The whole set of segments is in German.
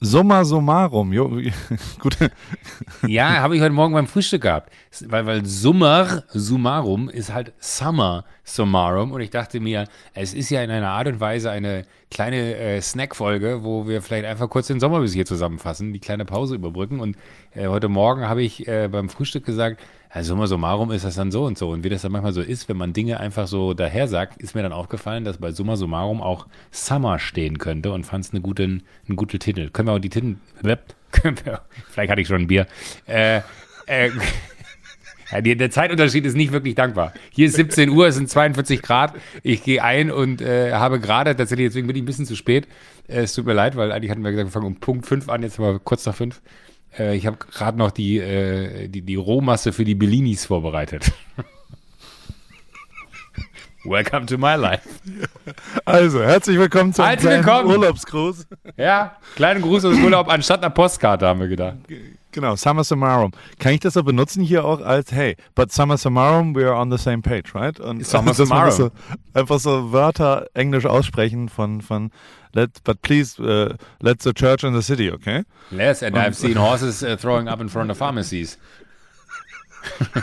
Summa summarum. Jo, gut. Ja, habe ich heute Morgen beim Frühstück gehabt. Weil, weil Summer summarum ist halt Summer summarum. Und ich dachte mir, es ist ja in einer Art und Weise eine kleine äh, Snack-Folge, wo wir vielleicht einfach kurz den Sommer bis hier zusammenfassen, die kleine Pause überbrücken. Und äh, heute Morgen habe ich äh, beim Frühstück gesagt, ja, summa summarum ist das dann so und so. Und wie das dann manchmal so ist, wenn man Dinge einfach so daher sagt, ist mir dann aufgefallen, dass bei summa summarum auch Summer stehen könnte und fand es eine gute, einen guten Titel. Können wir auch die Titel, vielleicht hatte ich schon ein Bier, äh, äh, der Zeitunterschied ist nicht wirklich dankbar. Hier ist 17 Uhr, es sind 42 Grad. Ich gehe ein und äh, habe gerade, tatsächlich, deswegen bin ich ein bisschen zu spät. Äh, es tut mir leid, weil eigentlich hatten wir gesagt, wir fangen um Punkt 5 an, jetzt haben wir kurz nach 5. Äh, ich habe gerade noch die, äh, die, die Rohmasse für die Bellinis vorbereitet. Welcome to my life. Also, herzlich willkommen zum Herzlich willkommen. Urlaubsgruß. Ja, kleinen Gruß aus Urlaub anstatt einer Postkarte, haben wir gedacht. Genau, Summer Summarum. Kann ich das so benutzen hier auch als, hey, but Summer Summarum, we are on the same page, right? Und das Summarum. So, einfach so Wörter englisch aussprechen von, von let, but please, uh, let the church in the city, okay? Yes, and I've seen horses uh, throwing up in front of pharmacies.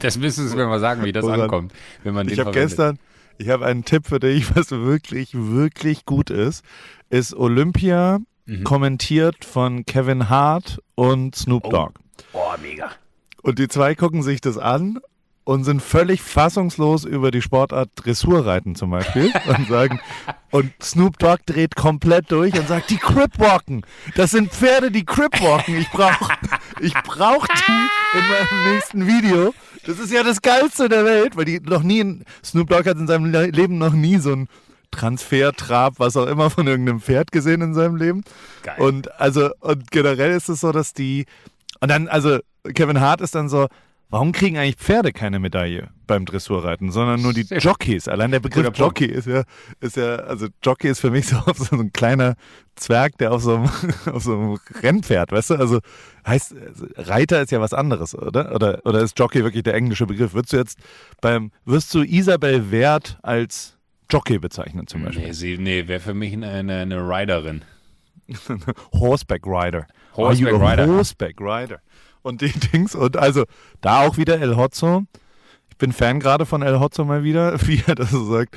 das müssen Sie mir mal sagen, wie das Woran? ankommt, wenn man den Ich habe gestern, ich habe einen Tipp für dich, was wirklich, wirklich gut ist, ist Olympia Mhm. kommentiert von Kevin Hart und Snoop Dogg. Oh, mega. Und die zwei gucken sich das an und sind völlig fassungslos über die Sportart Dressurreiten zum Beispiel und sagen, und Snoop Dogg dreht komplett durch und sagt, die Cripwalken, das sind Pferde, die Cripwalken, ich brauch, ich brauch die in meinem nächsten Video. Das ist ja das Geilste der Welt, weil die noch nie, in, Snoop Dogg hat in seinem Le- Leben noch nie so ein Transfer, Trab, was auch immer von irgendeinem Pferd gesehen in seinem Leben. Geil. Und also, und generell ist es so, dass die, und dann, also Kevin Hart ist dann so, warum kriegen eigentlich Pferde keine Medaille beim Dressurreiten, sondern nur die Jockeys? Allein der Begriff Guter Punkt. Jockey ist ja, ist ja, also Jockey ist für mich so, so ein kleiner Zwerg, der auf so einem, auf so einem Rennpferd, weißt du? Also heißt, also Reiter ist ja was anderes, oder? Oder, oder ist Jockey wirklich der englische Begriff? Würdest du jetzt beim, wirst du Isabel Wert als Jockey bezeichnen zum Beispiel? Nee, sie- nee wäre für mich eine, eine, Riderin. Horseback Rider. Horseback Rider. Horseback Rider. Und die Dings, und also da auch wieder El Hotzo. Ich bin Fan gerade von El Hotzo mal wieder, wie er das so sagt.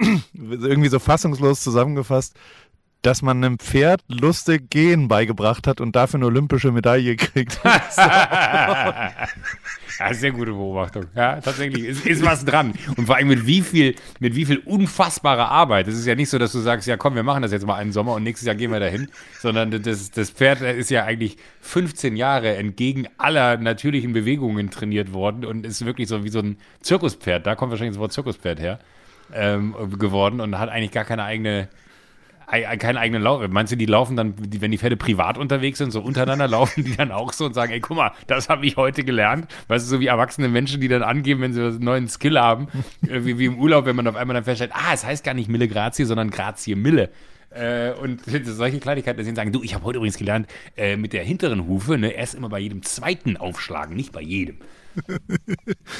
Irgendwie so fassungslos zusammengefasst, dass man einem Pferd lustig gehen beigebracht hat und dafür eine olympische Medaille kriegt. Ja, sehr gute Beobachtung. Ja, tatsächlich. Ist, ist was dran. Und vor allem mit wie viel, mit wie viel unfassbarer Arbeit. Es ist ja nicht so, dass du sagst, ja komm, wir machen das jetzt mal einen Sommer und nächstes Jahr gehen wir dahin. Sondern das, das Pferd ist ja eigentlich 15 Jahre entgegen aller natürlichen Bewegungen trainiert worden und ist wirklich so wie so ein Zirkuspferd. Da kommt wahrscheinlich das Wort Zirkuspferd her. Ähm, geworden und hat eigentlich gar keine eigene ei- keinen eigenen Lauf. Meinst du, die laufen dann, wenn die Pferde privat unterwegs sind, so untereinander, laufen die dann auch so und sagen, ey, guck mal, das habe ich heute gelernt. Weißt du, so wie erwachsene Menschen, die dann angeben, wenn sie einen neuen Skill haben, wie, wie im Urlaub, wenn man auf einmal dann feststellt, ah, es heißt gar nicht Mille Grazie, sondern Grazie Mille. Äh, und solche Kleinigkeiten, dass sie sagen, du, ich habe heute übrigens gelernt, äh, mit der hinteren Hufe, ne, erst immer bei jedem zweiten aufschlagen, nicht bei jedem.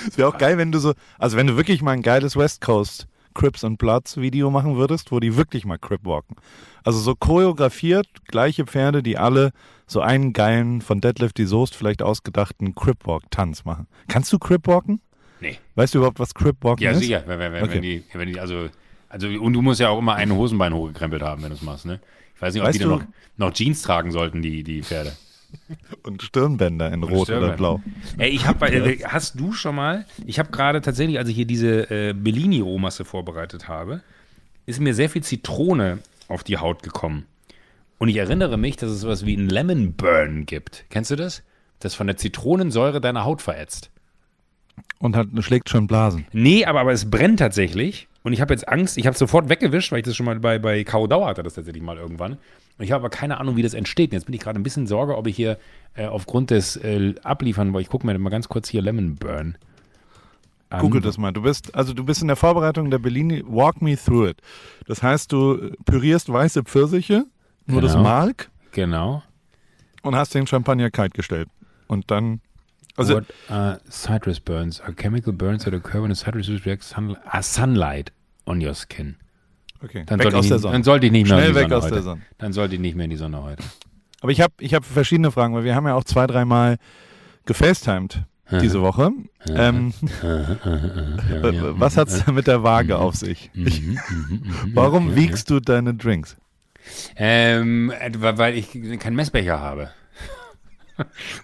Es wäre auch geil, wenn du so, also wenn du wirklich mal ein geiles West Coast Crips and Bloods Video machen würdest, wo die wirklich mal Crip walken. Also so choreografiert, gleiche Pferde, die alle so einen geilen, von Deadlift die Soest vielleicht ausgedachten Crip Walk Tanz machen. Kannst du Crip walken? Nee. Weißt du überhaupt, was Crip walken Ja, ist? sicher. Wenn, wenn, Okay. wenn, die, wenn die, also, also, und du musst ja auch immer ein Hosenbein hochgekrempelt haben, wenn du es machst, ne? Ich weiß nicht, ob Weißt die noch, noch Jeans tragen sollten, die, die Pferde. Und Stirnbänder in Rot oder Stirnbänder. Blau. Ey, ich habe, äh, hast du schon mal, ich habe gerade tatsächlich, als ich hier diese äh, Bellini-Rohmasse vorbereitet habe, ist mir sehr viel Zitrone auf die Haut gekommen. Und ich erinnere mich, dass es sowas wie ein Lemon Burn gibt. Kennst du das? Das von der Zitronensäure deine Haut verätzt. Und hat, schlägt schon Blasen. Nee, aber, aber es brennt tatsächlich. Und ich habe jetzt Angst, ich habe es sofort weggewischt, weil ich das schon mal bei, bei Kau Dauer hatte, das tatsächlich mal irgendwann. Und ich habe aber keine Ahnung, wie das entsteht. Und jetzt bin ich gerade ein bisschen Sorge, ob ich hier äh, aufgrund des äh, Abliefern, weil ich gucke mir mal ganz kurz hier Lemon Burn. an. Google das mal. Du bist, also du bist in der Vorbereitung der Bellini, walk me through it. Das heißt, du pürierst weiße Pfirsiche, nur das Genau. Mark, Genau. und hast den Champagner kalt gestellt. Und dann, also What are citrus burns? Are chemical burns that occur when a citrus reacts sun, sunlight on your skin. Okay. Dann, weg sollte aus ich, der nicht- Sonne. dann sollte ich nicht mehr Schnell in die weg Sonne aus heute. der Sonne. Dann sollte ich nicht mehr in die Sonne heute. Aber ich habe ich hab verschiedene Fragen, weil wir haben ja auch zwei, dreimal gefacetimed diese Woche. Ähm, was hat es mit der Waage auf sich? Ich, warum wiegst du deine Drinks? Ähm, etwa, weil ich keinen Messbecher habe.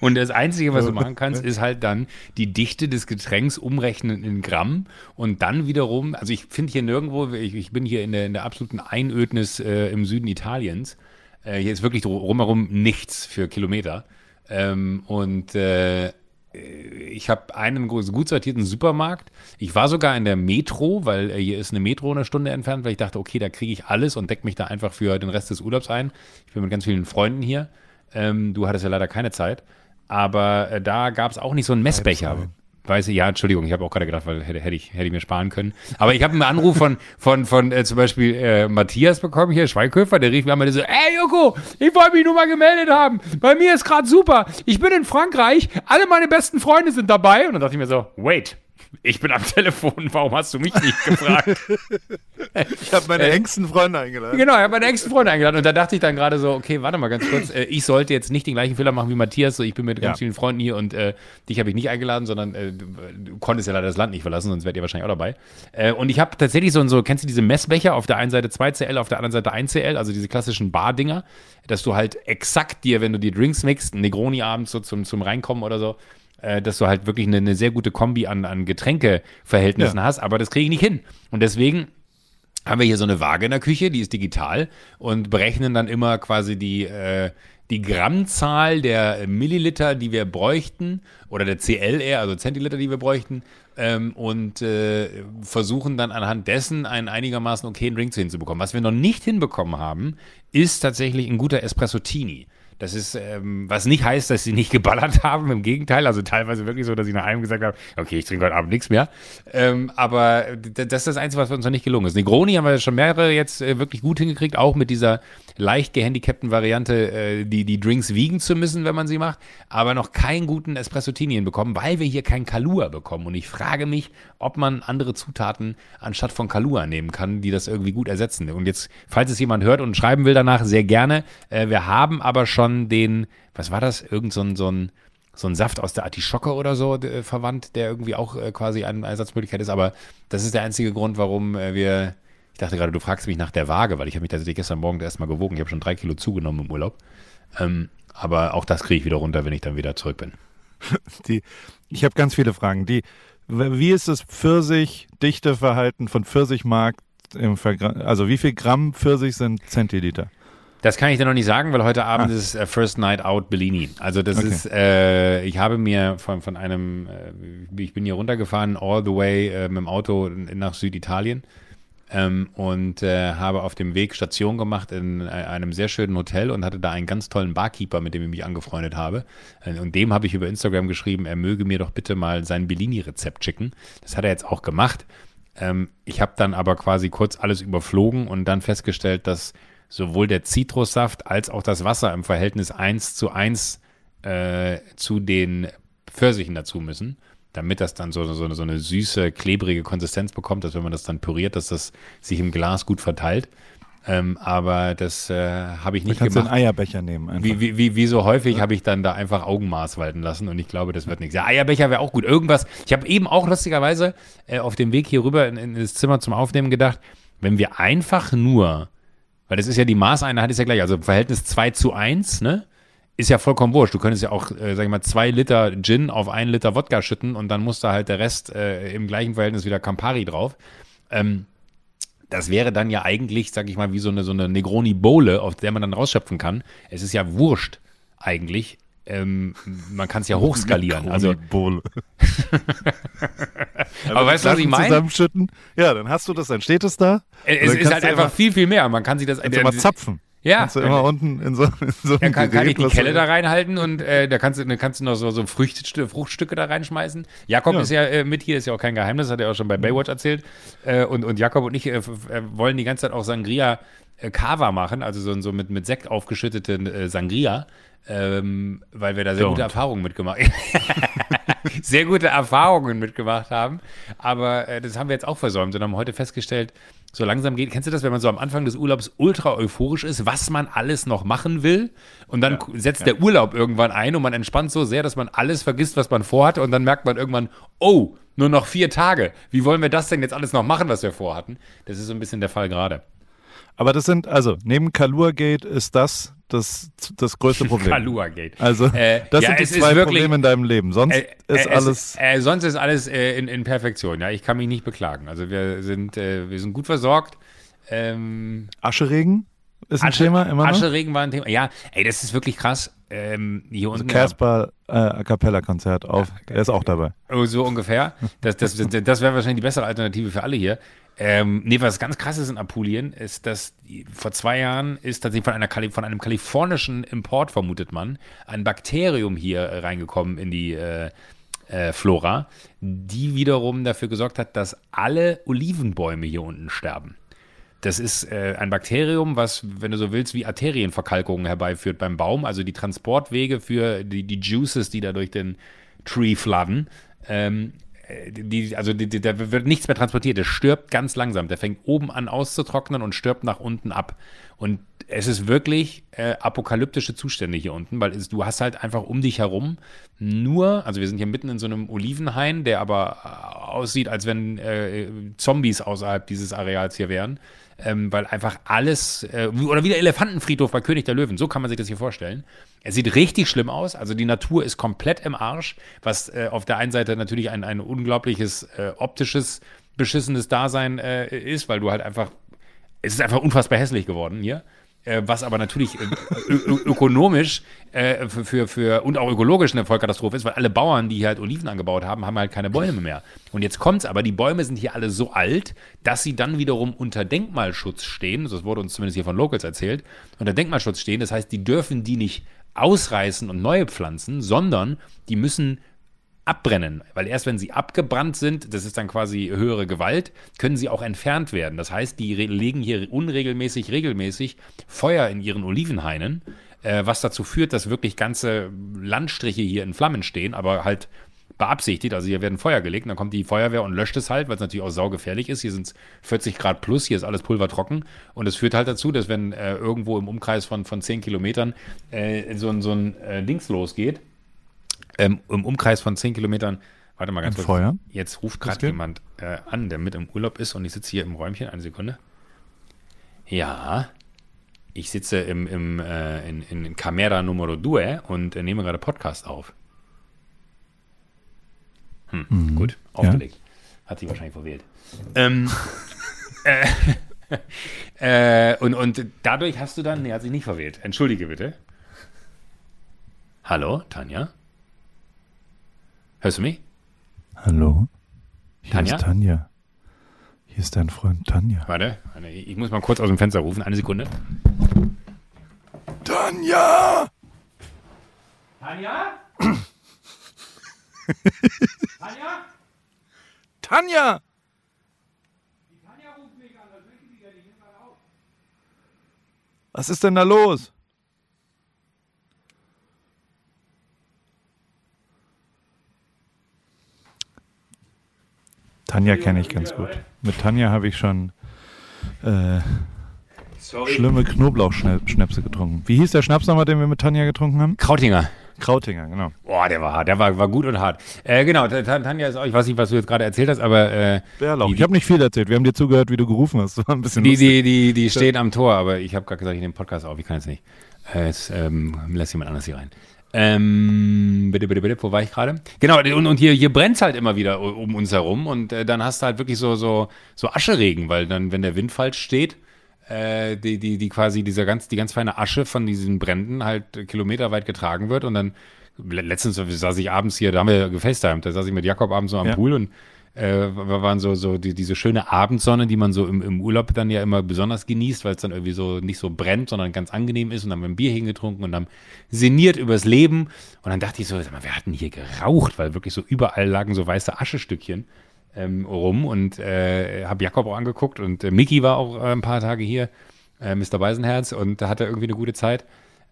Und das Einzige, was du machen kannst, ist halt dann die Dichte des Getränks umrechnen in Gramm und dann wiederum, also ich finde hier nirgendwo, ich, ich bin hier in der, in der absoluten Einödnis äh, im Süden Italiens. Äh, hier ist wirklich drumherum nichts für Kilometer. Ähm, und äh, ich habe einen gut gut sortierten Supermarkt. Ich war sogar in der Metro, weil äh, hier ist eine Metro eine Stunde entfernt, weil ich dachte, okay, da kriege ich alles und decke mich da einfach für den Rest des Urlaubs ein. Ich bin mit ganz vielen Freunden hier. Ähm, du hattest ja leider keine Zeit. Aber äh, da gab es auch nicht so einen Messbecher. Weiß ich, ja, Entschuldigung, ich habe auch gerade gedacht, weil hätte, hätte, ich, hätte ich mir sparen können. Aber ich habe einen Anruf von, von, von äh, zum Beispiel äh, Matthias bekommen, hier, Schweighöfer, der rief mir einmal so, ey Joko, ich wollte mich nur mal gemeldet haben. Bei mir ist gerade super. Ich bin in Frankreich, alle meine besten Freunde sind dabei. Und dann dachte ich mir so, wait, ich bin am Telefon, warum hast du mich nicht gefragt? Ich habe meine engsten Freunde eingeladen. Genau, ich habe meine engsten Freunde eingeladen und da dachte ich dann gerade so, okay, warte mal ganz kurz, äh, ich sollte jetzt nicht den gleichen Fehler machen wie Matthias, so ich bin mit ganz Ja. vielen Freunden hier und äh, dich habe ich nicht eingeladen, sondern äh, du, konntest ja leider das Land nicht verlassen, sonst wärt ihr wahrscheinlich auch dabei. Äh, und ich habe tatsächlich so, so, kennst du diese Messbecher, auf der einen Seite 2CL, auf der anderen Seite 1CL, also diese klassischen Bar-Dinger, dass du halt exakt dir, wenn du die Drinks mixt, ein Negroni abends so zum, zum Reinkommen oder so, äh, dass du halt wirklich eine, eine sehr gute Kombi an, an Getränkeverhältnissen Ja. hast, aber das kriege ich nicht hin. Und deswegen haben wir hier so eine Waage in der Küche, die ist digital und berechnen dann immer quasi die, äh, die Grammzahl der Milliliter, die wir bräuchten, oder der CL eher, also Zentiliter, die wir bräuchten, ähm, und äh, versuchen dann anhand dessen einen einigermaßen okayen Drink hinzubekommen. Was wir noch nicht hinbekommen haben, ist tatsächlich ein guter Espresso-Tini. Das ist, ähm, was nicht heißt, dass sie nicht geballert haben, im Gegenteil, also teilweise wirklich so, dass ich nach einem gesagt habe, okay, ich trinke heute Abend nichts mehr. Ähm, aber das ist das Einzige, was uns noch nicht gelungen ist. Negroni haben wir schon mehrere jetzt äh, wirklich gut hingekriegt, auch mit dieser leicht gehandicapten Variante, äh, die, die Drinks wiegen zu müssen, wenn man sie macht, aber noch keinen guten Espresso-Tini hinbekommen, weil wir hier keinen Kalua bekommen. Und ich frage mich, ob man andere Zutaten anstatt von Kalua nehmen kann, die das irgendwie gut ersetzen. Und jetzt, falls es jemand hört und schreiben will danach, sehr gerne. Äh, wir haben aber schon den, was war das? Irgend so ein, so ein, so ein Saft aus der Artischocke oder so äh, verwandt, der irgendwie auch äh, quasi eine Ersatzmöglichkeit ist. Aber das ist der einzige Grund, warum äh, wir. Ich dachte gerade, du fragst mich nach der Waage, weil ich habe mich tatsächlich gestern Morgen erst mal gewogen. Ich habe schon drei Kilo zugenommen im Urlaub. Ähm, aber auch das kriege ich wieder runter, wenn ich dann wieder zurück bin. Die, ich habe ganz viele Fragen. Die, wie ist das Pfirsich-Dichteverhalten von Pfirsichmark im Also wie viel Gramm Pfirsich sind Zentiliter? Das kann ich dir noch nicht sagen, weil heute Abend ist äh, First Night Out Bellini. Also das Okay. ist, äh, ich habe mir von, von einem, äh, ich bin hier runtergefahren, all the way äh, mit dem Auto nach Süditalien ähm, und äh, habe auf dem Weg Station gemacht in äh, einem sehr schönen Hotel und hatte da einen ganz tollen Barkeeper, mit dem ich mich angefreundet habe. Und dem habe ich über Instagram geschrieben, er möge mir doch bitte mal sein Bellini-Rezept schicken. Das hat er jetzt auch gemacht. Ähm, ich habe dann aber quasi kurz alles überflogen und dann festgestellt, dass sowohl der Zitrussaft als auch das Wasser im Verhältnis 1 zu 1 äh, zu den Pfirsichen dazu müssen, damit das dann so, so, so eine süße, klebrige Konsistenz bekommt, dass wenn man das dann püriert, dass das sich im Glas gut verteilt. Ähm, aber das äh, habe ich nicht kannst du einen gemacht. Eierbecher nehmen. Einfach. Wie, wie, wie, wie so häufig habe ich dann da einfach Augenmaß walten lassen und ich glaube, das wird nichts. Ja, Eierbecher wäre auch gut. Irgendwas. Ich habe eben auch lustigerweise äh, auf dem Weg hier rüber in, in das Zimmer zum Aufnehmen gedacht, wenn wir einfach nur, weil das ist ja die Maßeinheit ist ja gleich, also Verhältnis 2 zu 1, ne? Ist ja vollkommen wurscht. Du könntest ja auch, äh, sag ich mal, zwei Liter Gin auf einen Liter Wodka schütten und dann muss da halt der Rest äh, im gleichen Verhältnis wieder Campari drauf. Ähm, das wäre dann ja eigentlich, sag ich mal, wie so eine, so eine Negroni-Bowle, auf der man dann rausschöpfen kann. Es ist ja wurscht eigentlich. Ähm, man kann es ja hochskalieren. Also, Bohle. aber weißt du, was ich meine? Zusammenschütten. Ja, dann hast du das, dann steht es da. Es ist halt einfach viel, viel mehr. Man kann sich das. Kannst immer zapfen. ja, Kannst du immer unten in so, in so Dann kann, kann ich die Kelle da reinhalten und äh, da kannst du, dann kannst du noch so, so Früchte, Fruchtstücke da reinschmeißen. Jakob Ja. ist ja äh, mit hier, ist ja auch kein Geheimnis, hat er auch schon bei Baywatch erzählt. Äh, und, und Jakob und ich äh, äh, wollen die ganze Zeit auch Sangria äh, Cava machen, also so, so mit, mit Sekt aufgeschütteten äh, Sangria, ähm, weil wir da sehr Don't. gute Erfahrungen mitgemacht sehr gute Erfahrungen mitgemacht haben. Aber äh, das haben wir jetzt auch versäumt und haben heute festgestellt, so langsam geht. Kennst du das, wenn man so am Anfang des Urlaubs ultra euphorisch ist, was man alles noch machen will? Und dann ja, setzt ja. der Urlaub irgendwann ein und man entspannt so sehr, dass man alles vergisst, was man vorhat. Und dann merkt man irgendwann, oh, nur noch vier Tage. Wie wollen wir das denn jetzt alles noch machen, was wir vorhatten? Das ist so ein bisschen der Fall gerade. Aber das sind, also neben Kalua Gate ist das das, das größte Problem. Kalua Gate. Also, äh, das ja, sind die zwei wirklich, Probleme in deinem Leben. Sonst äh, äh, ist alles. Äh, sonst ist alles äh, in, in, Perfektion. Ja, ich kann mich nicht beklagen. Also, wir sind, wir sind gut versorgt. Ähm, Ascheregen ist ein Asche, Thema immer noch? Ascheregen war ein Thema. Ja, ey, das ist wirklich krass. Ähm, hier also unten. Casper A Cappella Konzert auf. Ja, er ist auch dabei. Oh, so ungefähr. Das, das, das, das wäre wahrscheinlich die bessere Alternative für alle hier. Ähm, nee, was ganz krass ist in Apulien, ist, dass vor zwei Jahren ist tatsächlich von, einer, von einem kalifornischen Import, vermutet man, ein Bakterium hier äh, reingekommen in die äh, äh, Flora, die wiederum dafür gesorgt hat, dass alle Olivenbäume hier unten sterben. Das ist äh, ein Bakterium, was, wenn du so willst, wie Arterienverkalkungen herbeiführt beim Baum, also die Transportwege für die, die Juices, die da durch den Tree flooden, ähm, äh, die, also die, die, da wird nichts mehr transportiert, der stirbt ganz langsam. Der fängt oben an auszutrocknen und stirbt nach unten ab. Und es ist wirklich äh, apokalyptische Zustände hier unten, weil es, du hast halt einfach um dich herum nur, also wir sind hier mitten in so einem Olivenhain, der aber äh, aussieht, als wenn äh, Zombies außerhalb dieses Areals hier wären ähm, weil einfach alles, äh, oder wie der Elefantenfriedhof bei König der Löwen, so kann man sich das hier vorstellen. Es sieht richtig schlimm aus, also die Natur ist komplett im Arsch, was äh, auf der einen Seite natürlich ein, ein unglaubliches äh, optisches, beschissenes Dasein äh, ist, weil du halt einfach, es ist einfach unfassbar hässlich geworden hier äh, was aber natürlich äh, ökonomisch äh, für, für, für, und auch ökologisch eine Vollkatastrophe ist, weil alle Bauern, die hier halt Oliven angebaut haben, haben halt keine Bäume mehr. Und jetzt kommt's aber, die Bäume sind hier alle so alt, dass sie dann wiederum unter Denkmalschutz stehen, das wurde uns zumindest hier von Locals erzählt, unter Denkmalschutz stehen, das heißt, die dürfen die nicht ausreißen und neue pflanzen, sondern die müssen abbrennen, weil erst wenn sie abgebrannt sind, das ist dann quasi höhere Gewalt, können sie auch entfernt werden. Das heißt, die legen hier unregelmäßig, regelmäßig Feuer in ihren Olivenhainen, äh, was dazu führt, dass wirklich ganze Landstriche hier in Flammen stehen, aber halt beabsichtigt. Also hier werden Feuer gelegt, dann kommt die Feuerwehr und löscht es halt, weil es natürlich auch saugefährlich ist. Hier sind es 40 Grad plus, hier ist alles pulvertrocken. Und es führt halt dazu, dass wenn äh, irgendwo im Umkreis von, von 10 Kilometern äh, so, so ein äh, Dings losgeht, ähm, im Umkreis von 10 Kilometern. Warte mal ganz kurz. Feuer? Jetzt ruft gerade jemand äh, an, der mit im Urlaub ist und ich sitze hier im Räumchen. Eine Sekunde. Ja. Ich sitze im, im, äh, in, in Camera Numero 2 und äh, nehme gerade Podcast auf. Hm, mhm. Gut, aufgelegt. Ja. Hat sich wahrscheinlich verwählt. Ähm, äh, äh, und, und dadurch hast du dann, nee, hat sich nicht verwählt. Entschuldige bitte. Hallo, Tanja? Hörst du mich? Hallo? Hier Tanja? Tanja. Hier ist dein Freund Tanja. Warte, ich muss mal kurz aus dem Fenster rufen. Eine Sekunde. Tanja! Tanja? Tanja? Tanja! Die Tanja ruft mich an, was möchte sie denn? Ich nehme mal auf. Was ist denn da los? Tanja kenne ich ganz gut. Mit Tanja habe ich schon äh, schlimme Knoblauchschnäpse getrunken. Wie hieß der Schnaps nochmal, den wir mit Tanja getrunken haben? Krautinger. Krautinger, genau. Boah, der war hart, der war, war gut und hart. Äh, genau, Tanja ist auch, ich weiß nicht, was du jetzt gerade erzählt hast, aber. Äh, Bärlauch. Ich habe nicht viel erzählt, wir haben dir zugehört, wie du gerufen hast. Das war ein bisschen die, lustig. die, die, die stehen am Tor, aber ich habe gerade gesagt, ich nehme Podcast auf, ich kann jetzt nicht. Äh, jetzt ähm, lässt jemand anders hier rein. Ähm, bitte, bitte, bitte, wo war ich gerade? Genau, und, und hier, hier brennt es halt immer wieder um uns herum und äh, dann hast du halt wirklich so, so, so Ascheregen, weil dann, wenn der Wind falsch steht, äh, die, die, die quasi dieser ganz, die ganz feine Asche von diesen Bränden halt kilometerweit getragen wird und dann letztens saß ich abends hier, da haben wir gefacetimed, da saß ich mit Jakob abends so am ja. Pool und äh, waren so, so die, diese schöne Abendsonne, die man so im, im Urlaub dann ja immer besonders genießt, weil es dann irgendwie so nicht so brennt, sondern ganz angenehm ist. Und dann haben wir ein Bier hingetrunken und haben sinniert übers Leben. Und dann dachte ich so, sag mal, wir hatten hier geraucht, weil wirklich so überall lagen so weiße Aschestückchen ähm, rum. Und äh, habe Jakob auch angeguckt und äh, Mickey war auch äh, ein paar Tage hier, äh, Mr. Beisenherz und da hatte irgendwie eine gute Zeit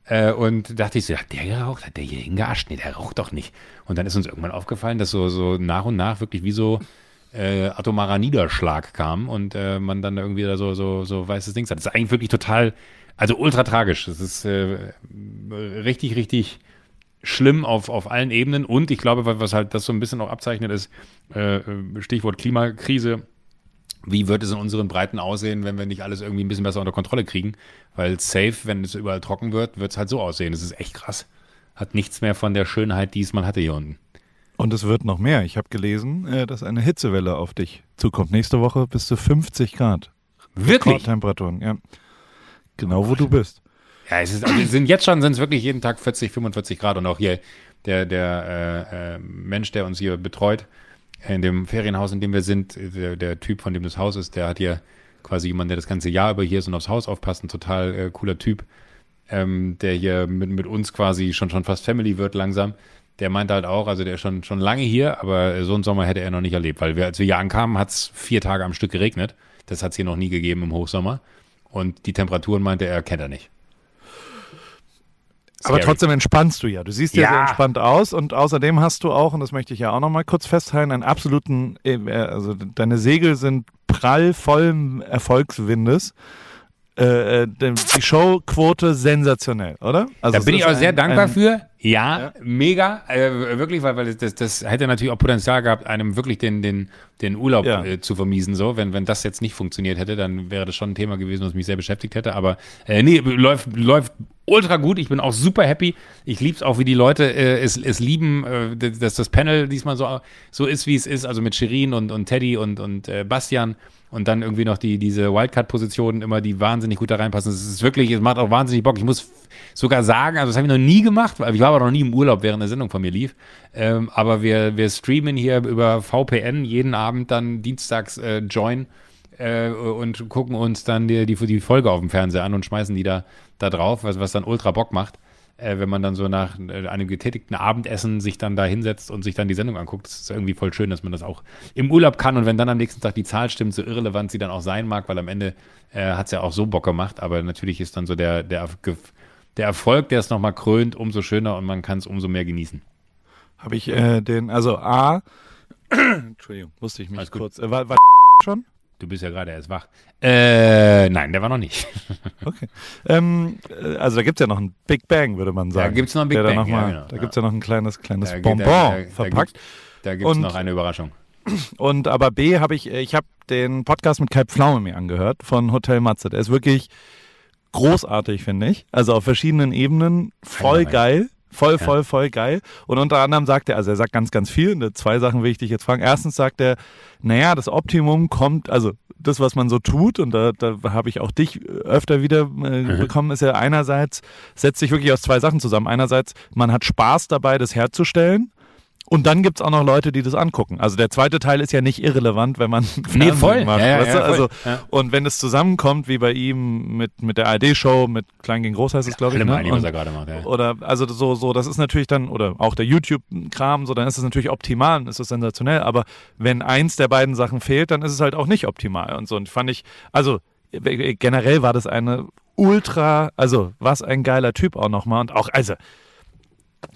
äh, und dachte ich so, hat der geraucht? Hat der hier hingeascht? Nee, der raucht doch nicht. Und dann ist uns irgendwann aufgefallen, dass so, so nach und nach wirklich wie so äh, atomarer Niederschlag kam und äh, man dann irgendwie da so, so, so weißes Ding hat. Das ist eigentlich wirklich total, also ultra tragisch. Das ist äh, richtig, richtig schlimm auf, auf allen Ebenen und ich glaube, was halt das so ein bisschen auch abzeichnet ist, äh, Stichwort Klimakrise, wie wird es in unseren Breiten aussehen, wenn wir nicht alles irgendwie ein bisschen besser unter Kontrolle kriegen? Weil safe, wenn es überall trocken wird, wird es halt so aussehen. Das ist echt krass. Hat nichts mehr von der Schönheit, die es man hatte hier unten. Und es wird noch mehr. Ich habe gelesen, äh, dass eine Hitzewelle auf dich zukommt. Nächste Woche bis zu 50 Grad. Wirklich? Temperaturen, ja. Genau, oh wo du bist. Ja, es ist, also sind jetzt schon sind es wirklich jeden Tag 40, 45 Grad und auch hier der, der äh, äh, Mensch, der uns hier betreut, in dem Ferienhaus, in dem wir sind, der, der, Typ, von dem das Haus ist, der hat hier quasi jemanden, der das ganze Jahr über hier ist und aufs Haus aufpasst, ein total äh, cooler Typ, ähm, der hier mit, mit uns quasi schon, schon fast Family wird langsam. Der meinte halt auch, also der ist schon, schon lange hier, aber so einen Sommer hätte er noch nicht erlebt, weil wir, als wir hier ankamen, hat es vier Tage am Stück geregnet. Das hat es hier noch nie gegeben im Hochsommer. Und die Temperaturen meinte er, kennt er nicht. Aber trotzdem entspannst du ja. Du siehst ja, sehr entspannt aus und außerdem hast du auch, und das möchte ich ja auch nochmal kurz festhalten, einen absoluten, äh, also deine Segel sind prall vollen Erfolgswindes. Äh, äh die Showquote sensationell, oder? Also da bin ich auch ein, sehr dankbar für. Ja, ja, mega, äh, wirklich, weil, weil das, das hätte natürlich auch Potenzial gehabt, einem wirklich den, den, den Urlaub ja. äh, zu vermiesen. So, wenn, wenn das jetzt nicht funktioniert hätte, dann wäre das schon ein Thema gewesen, was mich sehr beschäftigt hätte. Aber äh, nee, läuft, läuft ultra gut. Ich bin auch super happy. Ich liebe es auch, wie die Leute äh, es, es lieben, äh, dass das Panel diesmal so, so ist, wie es ist. Also mit Shirin und, und Teddy und, und äh, Bastian und dann irgendwie noch die, diese Wildcard-Positionen immer, die wahnsinnig gut da reinpassen. Es ist wirklich, es macht auch wahnsinnig Bock. Ich muss sogar sagen, also das habe ich noch nie gemacht, weil ich war aber noch nie im Urlaub, während der Sendung von mir lief. Ähm, aber wir, wir streamen hier über VPN jeden Abend dann dienstags äh, Join äh, und gucken uns dann die, die, die Folge auf dem Fernseher an und schmeißen die da, da drauf, was, was dann ultra Bock macht äh, wenn man dann so nach äh, einem getätigten Abendessen sich dann da hinsetzt und sich dann die Sendung anguckt. Das ist irgendwie voll schön, dass man das auch im Urlaub kann und wenn dann am nächsten Tag die Zahl stimmt, so irrelevant sie dann auch sein mag, weil am Ende äh, hat es ja auch so Bock gemacht, aber natürlich ist dann so der, der, der Erfolg, der es nochmal krönt, umso schöner und man kann es umso mehr genießen. Habe ich äh, den, also A, Entschuldigung, musste ich mich kurz, äh, war, war schon? Du bist ja gerade erst wach. Äh, nein, der war noch nicht. okay. Ähm, äh, also da gibt es ja noch ein Big Bang, würde man sagen. Da gibt es noch ein Big Bang. Noch mal, ja, genau. Da gibt es ja noch ein kleines, kleines da, Bonbon da, da, verpackt. Da gibt es noch eine Überraschung. Und aber B habe ich, ich habe den Podcast mit Kai Pflaume mir angehört von Hotel Matze. Der ist wirklich großartig, finde ich. Also auf verschiedenen Ebenen voll geil. Voll, voll, voll geil. Und unter anderem sagt er, also er sagt ganz, ganz viel. Und zwei Sachen will ich dich jetzt fragen. Erstens sagt er, naja, das Optimum kommt, also das, was man so tut, und da, da habe ich auch dich öfter wieder äh, mhm. bekommen, ist ja einerseits, setzt sich wirklich aus zwei Sachen zusammen. Einerseits, man hat Spaß dabei, das herzustellen. Und dann gibt es auch noch Leute, die das angucken. Also der zweite Teil ist ja nicht irrelevant, wenn man nee, voll. macht. Ja, weißt ja, du? Also, ja. Und wenn es zusammenkommt, wie bei ihm mit, mit der ARD-Show, mit Klein gegen Groß heißt es, glaube ich. Ne? was er gerade macht, ja. Oder also so, so, das ist natürlich dann, oder auch der YouTube-Kram, so, dann ist es natürlich optimal und ist es sensationell. Aber wenn eins der beiden Sachen fehlt, dann ist es halt auch nicht optimal. Und so. Und fand ich, also generell war das eine ultra, also was ein geiler Typ auch nochmal. Und auch, also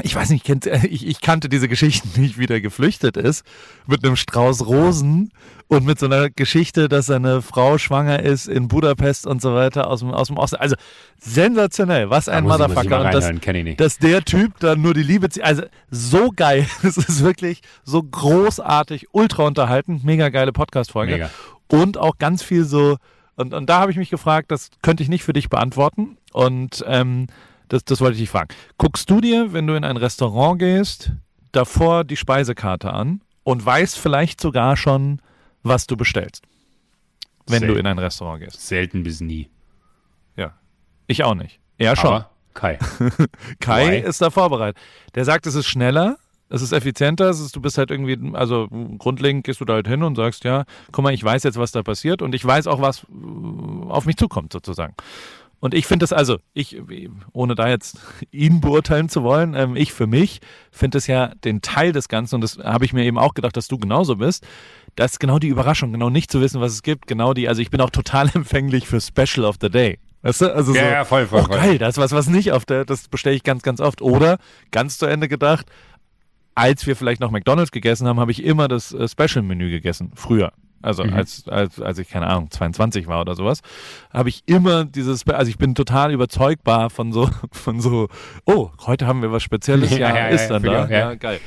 ich weiß nicht, ich, ich, kannte diese Geschichte nicht, wie der geflüchtet ist, mit einem Strauß Rosen und mit so einer Geschichte, dass seine Frau schwanger ist in Budapest und so weiter aus dem, aus dem Osten. Also sensationell, was ein da Motherfucker. Und dass, dass der Typ dann nur die Liebe zieht. Also so geil. Es ist wirklich so großartig, ultra unterhaltend, mega geile Podcast-Folge. Und auch ganz viel so, und, und da habe ich mich gefragt, das könnte ich nicht für dich beantworten. Und ähm, das, das wollte ich dich fragen. Guckst du dir, wenn du in ein Restaurant gehst, davor die Speisekarte an und weißt vielleicht sogar schon, was du bestellst? Wenn Selten. du in ein Restaurant gehst. Selten bis nie. Ja. Ich auch nicht. Er schon. Aber Kai. Kai Why? ist da vorbereitet. Der sagt, es ist schneller, es ist effizienter, es ist, du bist halt irgendwie, also grundlegend gehst du da halt hin und sagst, ja, guck mal, ich weiß jetzt, was da passiert und ich weiß auch, was auf mich zukommt, sozusagen. Und ich finde das also, ich, ohne da jetzt ihn beurteilen zu wollen, ähm, ich für mich finde es ja den Teil des Ganzen, und das habe ich mir eben auch gedacht, dass du genauso bist, das ist genau die Überraschung, genau nicht zu wissen, was es gibt, genau die, also ich bin auch total empfänglich für Special of the Day. Weißt du? Also ja, so, ja, voll, voll, oh, geil, das ist was, was nicht auf der, das bestelle ich ganz, ganz oft. Oder ganz zu Ende gedacht, als wir vielleicht noch McDonalds gegessen haben, habe ich immer das äh, Special-Menü gegessen, früher. Also mhm. als, als, als ich, keine Ahnung, 22 war oder sowas, habe ich immer dieses, also ich bin total überzeugbar von so, von so, oh, heute haben wir was Spezielles, ja, ja, ja ist dann da. Ja. geil.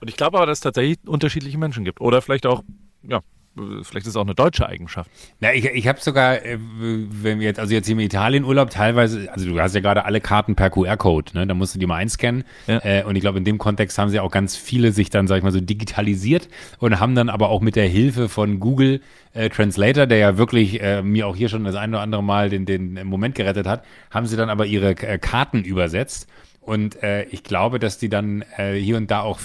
Und ich glaube aber, dass es tatsächlich unterschiedliche Menschen gibt. Oder vielleicht auch, ja, vielleicht ist es auch eine deutsche Eigenschaft. Na, ich, ich habe sogar, äh, wenn wir jetzt, also jetzt hier im Italienurlaub teilweise, also du hast ja gerade alle Karten per QR-Code, ne? Da musst du die mal einscannen. Ja. Äh, und ich glaube, in dem Kontext haben sie auch ganz viele sich dann, sag ich mal, so digitalisiert und haben dann aber auch mit der Hilfe von Google äh, Translator, der ja wirklich äh, mir auch hier schon das ein oder andere Mal den, den Moment gerettet hat, haben sie dann aber ihre Karten übersetzt. Und äh, ich glaube, dass die dann äh, hier und da auch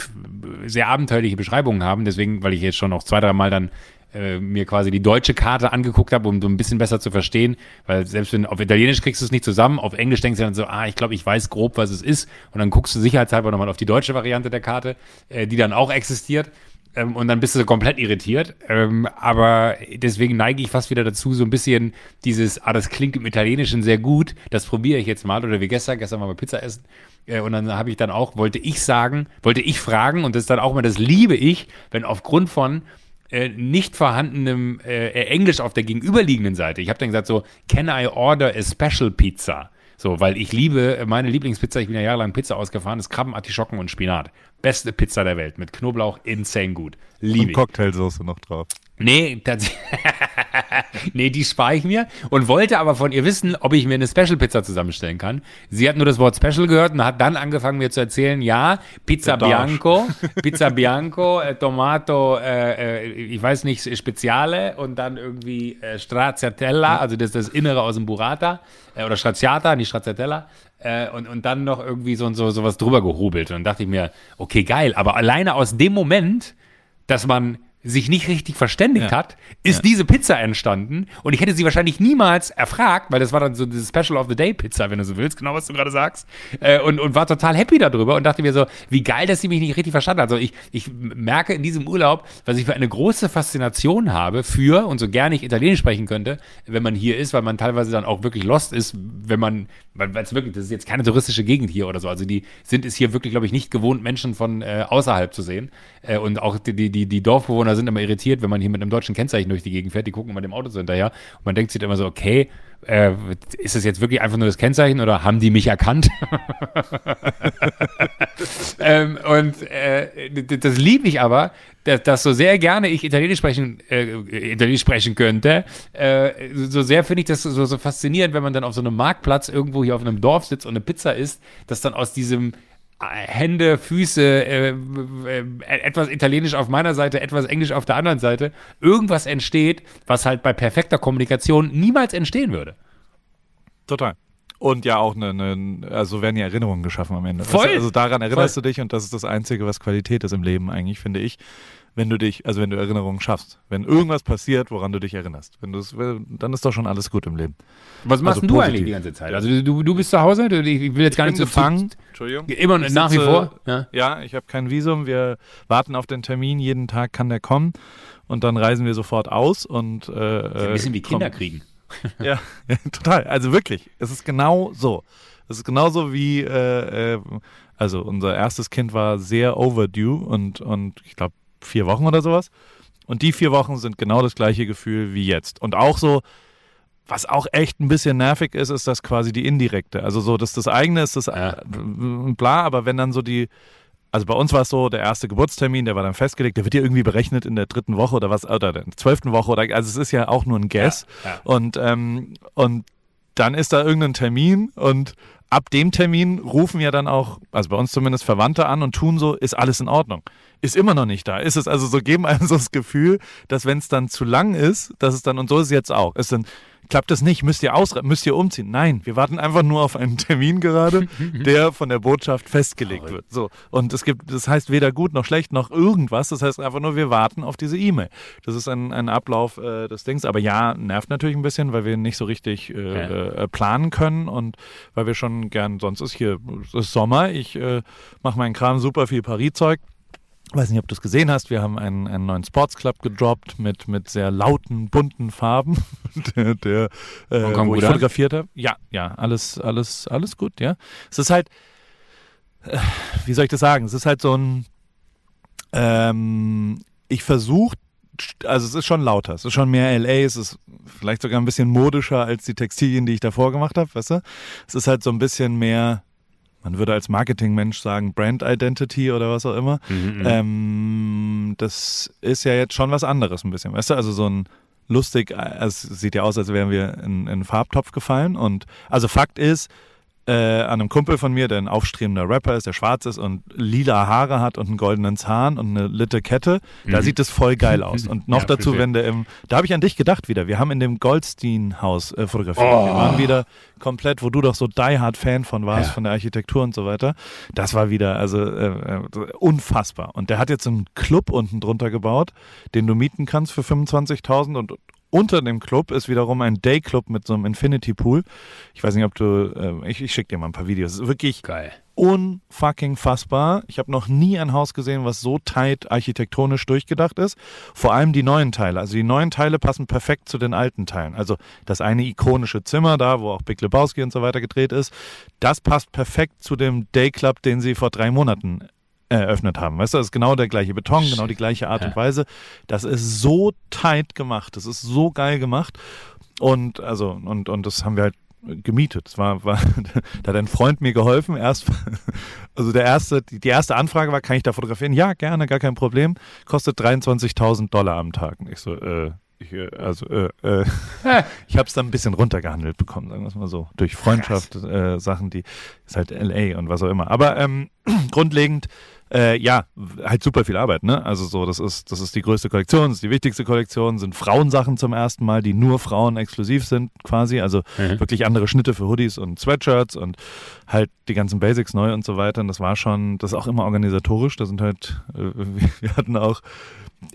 sehr abenteuerliche Beschreibungen haben. Deswegen, weil ich jetzt schon noch zwei, drei Mal dann äh, mir quasi die deutsche Karte angeguckt habe, um so ein bisschen besser zu verstehen, weil selbst wenn auf Italienisch kriegst du es nicht zusammen, auf Englisch denkst du dann so, ah, ich glaube, ich weiß grob, was es ist, und dann guckst du sicherheitshalber nochmal auf die deutsche Variante der Karte, äh, die dann auch existiert. Ähm, und dann bist du komplett irritiert. Ähm, aber deswegen neige ich fast wieder dazu, so ein bisschen dieses, ah, das klingt im Italienischen sehr gut, das probiere ich jetzt mal. Oder wie gestern, gestern mal Pizza essen. Äh, und dann habe ich dann auch, wollte ich sagen, wollte ich fragen, und das ist dann auch mal, das liebe ich, wenn aufgrund von äh, nicht vorhandenem äh, Englisch auf der gegenüberliegenden Seite. Ich habe dann gesagt so, can I order a special pizza? So, weil ich liebe, meine Lieblingspizza, ich bin ja jahrelang Pizza ausgefahren, ist Krabben, Artischocken und Spinat. Beste Pizza der Welt mit Knoblauch, insane gut. Liebe Und Cocktailsoße noch drauf. Nee, tatsächlich. nee, die spare ich mir und wollte aber von ihr wissen, ob ich mir eine Special Pizza zusammenstellen kann. Sie hat nur das Wort Special gehört und hat dann angefangen mir zu erzählen, ja, Pizza Bianco, Pizza Bianco, äh, Tomato, äh, äh, ich weiß nicht, Speziale und dann irgendwie äh, Stracciatella, also das ist das Innere aus dem Burrata äh, oder Stracciata, nicht Stracciatella. Äh, und, und dann noch irgendwie so, so, so was drüber gehobelt. Und dann dachte ich mir, okay, geil, aber alleine aus dem Moment, dass man sich nicht richtig verständigt ja. hat, ist ja. diese Pizza entstanden. Und ich hätte sie wahrscheinlich niemals erfragt, weil das war dann so diese Special of the Day Pizza, wenn du so willst, genau was du gerade sagst. Äh, und, und war total happy darüber und dachte mir so, wie geil, dass sie mich nicht richtig verstanden hat. Also ich, ich merke in diesem Urlaub, was ich für eine große Faszination habe für, und so gerne ich Italienisch sprechen könnte, wenn man hier ist, weil man teilweise dann auch wirklich lost ist, wenn man, weil es wirklich, das ist jetzt keine touristische Gegend hier oder so. Also die sind es hier wirklich, glaube ich, nicht gewohnt, Menschen von äh, außerhalb zu sehen. Äh, und auch die, die, die Dorfbewohner sind immer irritiert, wenn man hier mit einem deutschen Kennzeichen durch die Gegend fährt. Die gucken immer dem Auto so hinterher. Und man denkt sich immer so, okay, äh, ist das jetzt wirklich einfach nur das Kennzeichen oder haben die mich erkannt? ähm, und äh, das liebe ich aber, dass, dass, so sehr gerne ich Italienisch sprechen, äh, Italienisch sprechen könnte, äh, so sehr finde ich das so, so faszinierend, wenn man dann auf so einem Marktplatz irgendwo hier auf einem Dorf sitzt und eine Pizza isst, dass dann aus diesem Hände, Füße, äh, äh, etwas Italienisch auf meiner Seite, etwas Englisch auf der anderen Seite, irgendwas entsteht, was halt bei perfekter Kommunikation niemals entstehen würde. Total. Und ja auch eine, eine, also werden ja Erinnerungen geschaffen am Ende. Voll. Also daran erinnerst Voll. du dich und das ist das Einzige, was Qualität ist im Leben eigentlich, finde ich wenn du dich, also wenn du Erinnerungen schaffst. Wenn irgendwas passiert, woran du dich erinnerst. Wenn du dann ist doch schon alles gut im Leben. Was machst also du eigentlich die ganze Zeit? Also du, du bist zu Hause? Ich will jetzt gar nicht so fangen. Entschuldigung. Immer ich nach sitze, wie vor? Ja, ja ich habe kein Visum. Wir warten auf den Termin. Jeden Tag kann der kommen. Und dann reisen wir sofort aus und äh, ein bisschen wie Kinder kriegen. ja, ja, total. Also wirklich, es ist genau so. Es ist genauso wie, äh, äh, also unser erstes Kind war sehr overdue und, und ich glaube, vier Wochen oder sowas. Und die vier Wochen sind genau das gleiche Gefühl wie jetzt. Und auch so, was auch echt ein bisschen nervig ist, ist das quasi die indirekte. Also so, dass das eigene ist das ja. Äh, bla, aber wenn dann so die, also bei uns war es so, der erste Geburtstermin, der war dann festgelegt, der wird ja irgendwie berechnet in der dritten Woche oder was, oder der zwölften Woche oder, also es ist ja auch nur ein Guess. Ja, ja. Und, ähm, und dann ist da irgendein Termin und ab dem Termin rufen ja dann auch, also bei uns zumindest Verwandte an und tun so, ist alles in Ordnung. Ist immer noch nicht da. Ist es also so, geben einem so das Gefühl, dass wenn es dann zu lang ist, dass es dann, und so ist es jetzt auch, ist dann, klappt das nicht, müsst ihr ausreiten, müsst ihr umziehen. Nein, wir warten einfach nur auf einen Termin gerade, der von der Botschaft festgelegt wird. So. Und es gibt, das heißt weder gut noch schlecht noch irgendwas. Das heißt einfach nur, wir warten auf diese E-Mail. Das ist ein, ein Ablauf äh, des Dings. Aber ja, nervt natürlich ein bisschen, weil wir nicht so richtig äh, äh, planen können und weil wir schon gern, sonst ist hier, es ist Sommer, ich äh, mache meinen Kram super viel Paris-Zeug weiß nicht, ob du es gesehen hast, wir haben einen, einen neuen Sportsclub gedroppt mit, mit sehr lauten, bunten Farben, der, der äh, wo ich fotografiert habe. Ja, ja, alles, alles, alles gut, ja. Es ist halt, äh, wie soll ich das sagen? Es ist halt so ein, Ähm, ich versuche, also es ist schon lauter, es ist schon mehr LA, es ist vielleicht sogar ein bisschen modischer als die Textilien, die ich davor gemacht habe, weißt du? Es ist halt so ein bisschen mehr, man würde als Marketingmensch sagen, Brand Identity oder was auch immer. Mhm, ähm, das ist ja jetzt schon was anderes ein bisschen, weißt du? Also so ein lustig, es sieht ja aus, als wären wir in, in einen Farbtopf gefallen. Und also Fakt ist, äh, an einem Kumpel von mir, der ein aufstrebender Rapper ist, der schwarz ist und lila Haare hat und einen goldenen Zahn und eine litte Kette. Da Mhm. sieht es voll geil aus. Und noch Ja, dazu, wenn der im, da habe ich an dich gedacht wieder. Wir haben in dem Goldstein-Haus äh, fotografiert. Oh. Wir waren wieder komplett, wo du doch so die Hard Fan von warst, Ja. von der Architektur und so weiter. Das war wieder, also äh, äh, unfassbar. Und der hat jetzt einen Club unten drunter gebaut, den du mieten kannst für 25.000 und unter dem Club ist wiederum ein Dayclub mit so einem Infinity Pool. Ich weiß nicht, ob du, äh, ich, ich schicke dir mal ein paar Videos. Es ist wirklich Geil. unfucking fassbar. Ich habe noch nie ein Haus gesehen, was so tight architektonisch durchgedacht ist. Vor allem die neuen Teile. Also die neuen Teile passen perfekt zu den alten Teilen. Also das eine ikonische Zimmer da, wo auch Big Lebowski und so weiter gedreht ist, das passt perfekt zu dem Dayclub, den sie vor drei Monaten eröffnet haben. Weißt du, das ist genau der gleiche Beton, genau die gleiche Art und Weise. Das ist so tight gemacht, das ist so geil gemacht. Und also, und, und das haben wir halt gemietet. Das war, war, da hat ein Freund mir geholfen. Erst, also der erste, die, die erste Anfrage war, kann ich da fotografieren? Ja, gerne, gar kein Problem. Kostet 23.000 Dollar am Tag. Und ich so, äh, ich, äh, also, äh, äh, ich habe es dann ein bisschen runtergehandelt bekommen, sagen wir es mal so. Durch Freundschaft, äh, Sachen, die ist halt LA und was auch immer. Aber ähm, grundlegend, äh, ja, halt super viel Arbeit, ne? Also so, das ist, das ist die größte Kollektion, das ist die wichtigste Kollektion, sind Frauensachen zum ersten Mal, die nur Frauen exklusiv sind, quasi. Also Mhm. wirklich andere Schnitte für Hoodies und Sweatshirts und halt die ganzen Basics neu und so weiter. Und das war schon, das ist auch immer organisatorisch. Da sind halt, äh, wir- wir hatten auch,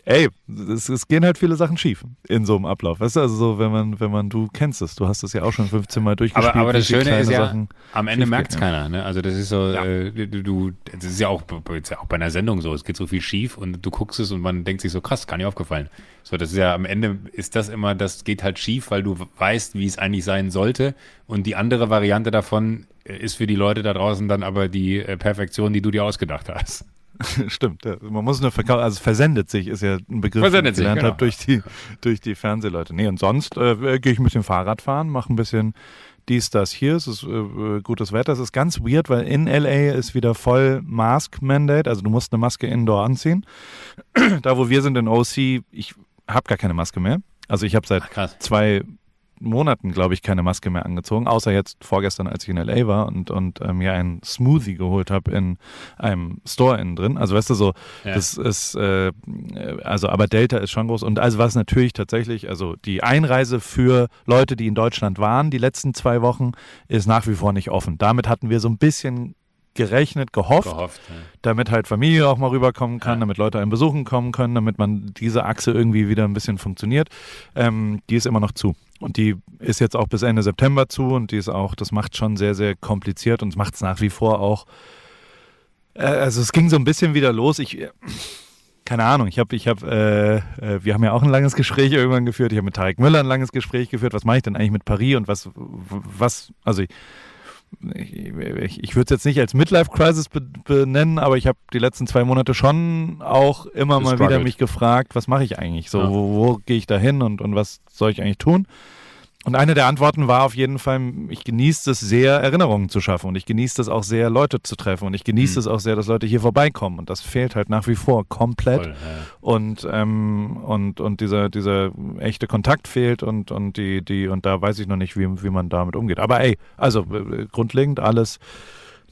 ey, es, es gehen halt viele Sachen schief in so einem Ablauf. Weißt du, also so, wenn man, wenn man, du kennst es, du hast es ja auch schon 15 Mal durchgespielt. Aber, aber das Schöne ist ja, Sachen am Ende merkt es keiner. Ne? Also das ist so, Ja. äh, du, du, das ist ja auch, ist ja auch bei einer Sendung so. Es geht so viel schief und du guckst es und man denkt sich so, krass, gar nicht aufgefallen. So, das ist ja am Ende ist das immer, das geht halt schief, weil du weißt, wie es eigentlich sein sollte. Und die andere Variante davon äh, ist für die Leute da draußen dann aber die äh, Perfektion, die du dir ausgedacht hast. Stimmt, ja. man muss nur verkaufen, also versendet sich ist ja ein Begriff, den ich gelernt genau. habe durch die, durch die Fernsehleute. Nee, und sonst äh, gehe ich ein bisschen Fahrrad fahren, mache ein bisschen dies, das hier. Es ist äh, gutes Wetter. Es ist ganz weird, weil in LA ist wieder voll Mask-Mandate. Also du musst eine Maske indoor anziehen. da, wo wir sind in OC, ich habe gar keine Maske mehr. Also ich habe seit Ach, zwei Monaten, glaube ich, keine Maske mehr angezogen, außer jetzt vorgestern, als ich in LA war und, und äh, mir einen Smoothie geholt habe in einem Store innen drin. Also weißt du so, Ja. das ist, äh, also aber Delta ist schon groß und also was natürlich tatsächlich, also die Einreise für Leute, die in Deutschland waren, die letzten zwei Wochen, ist nach wie vor nicht offen. Damit hatten wir so ein bisschen gerechnet, gehofft, Gehofft. Ja. damit halt Familie auch mal rüberkommen kann, Ja. damit Leute einen besuchen kommen können, damit man diese Achse irgendwie wieder ein bisschen funktioniert. Ähm, die ist immer noch zu. Und die ist jetzt auch bis Ende September zu und die ist auch, das macht schon sehr, sehr kompliziert und macht es nach wie vor auch. Äh, also es ging so ein bisschen wieder los. Ich, äh, keine Ahnung, ich habe, ich habe, äh, äh, wir haben ja auch ein langes Gespräch irgendwann geführt. Ich habe mit Tarek Müller ein langes Gespräch geführt. Was mache ich denn eigentlich mit Paris und was, was, also ich, ich, ich, ich würde es jetzt nicht als Midlife-Crisis be benennen, aber ich habe die letzten zwei Monate schon auch immer mal wieder mich gefragt, was mache ich eigentlich? So, Ja. wo, wo gehe ich da hin und, und was soll ich eigentlich tun? Und eine der Antworten war auf jeden Fall, ich genieße es sehr, Erinnerungen zu schaffen. Und ich genieße es auch sehr, Leute zu treffen. Und ich genieße Mhm. es auch sehr, dass Leute hier vorbeikommen. Und das fehlt halt nach wie vor komplett. Voll, ja. und ähm, und und dieser dieser echte Kontakt fehlt und und die die und da weiß ich noch nicht wie wie man damit umgeht. Aber ey also äh, grundlegend alles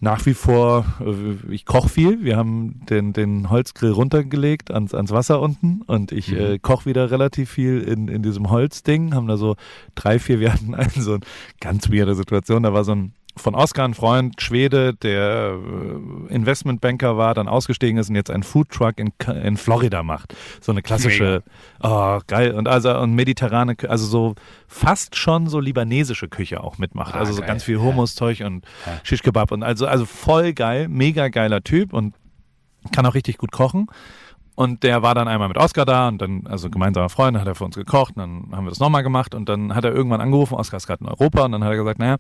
nach wie vor äh, ich koche viel. Wir haben den den Holzgrill runtergelegt ans ans Wasser unten und ich Mhm. äh, koche wieder relativ viel in in diesem Holzding. Haben da so drei vier wir hatten einen so eine ganz weirde Situation. Da war so ein von Oskar ein Freund, Schwede, der äh, Investmentbanker war, dann ausgestiegen ist und jetzt einen Foodtruck in, in Florida macht. So eine klassische, oh, geil. Und also und mediterrane, also so fast schon so libanesische Küche auch mitmacht. Ah, also so geil, ganz viel ja. Hummus-Zeug und Ja. Shish Kebab und also, also voll geil, mega geiler Typ und kann auch richtig gut kochen. Und der war dann einmal mit Oskar da und dann, also gemeinsamer Freund, hat er für uns gekocht und dann haben wir das nochmal gemacht und dann hat er irgendwann angerufen, Oskar ist gerade in Europa und dann hat er gesagt, naja,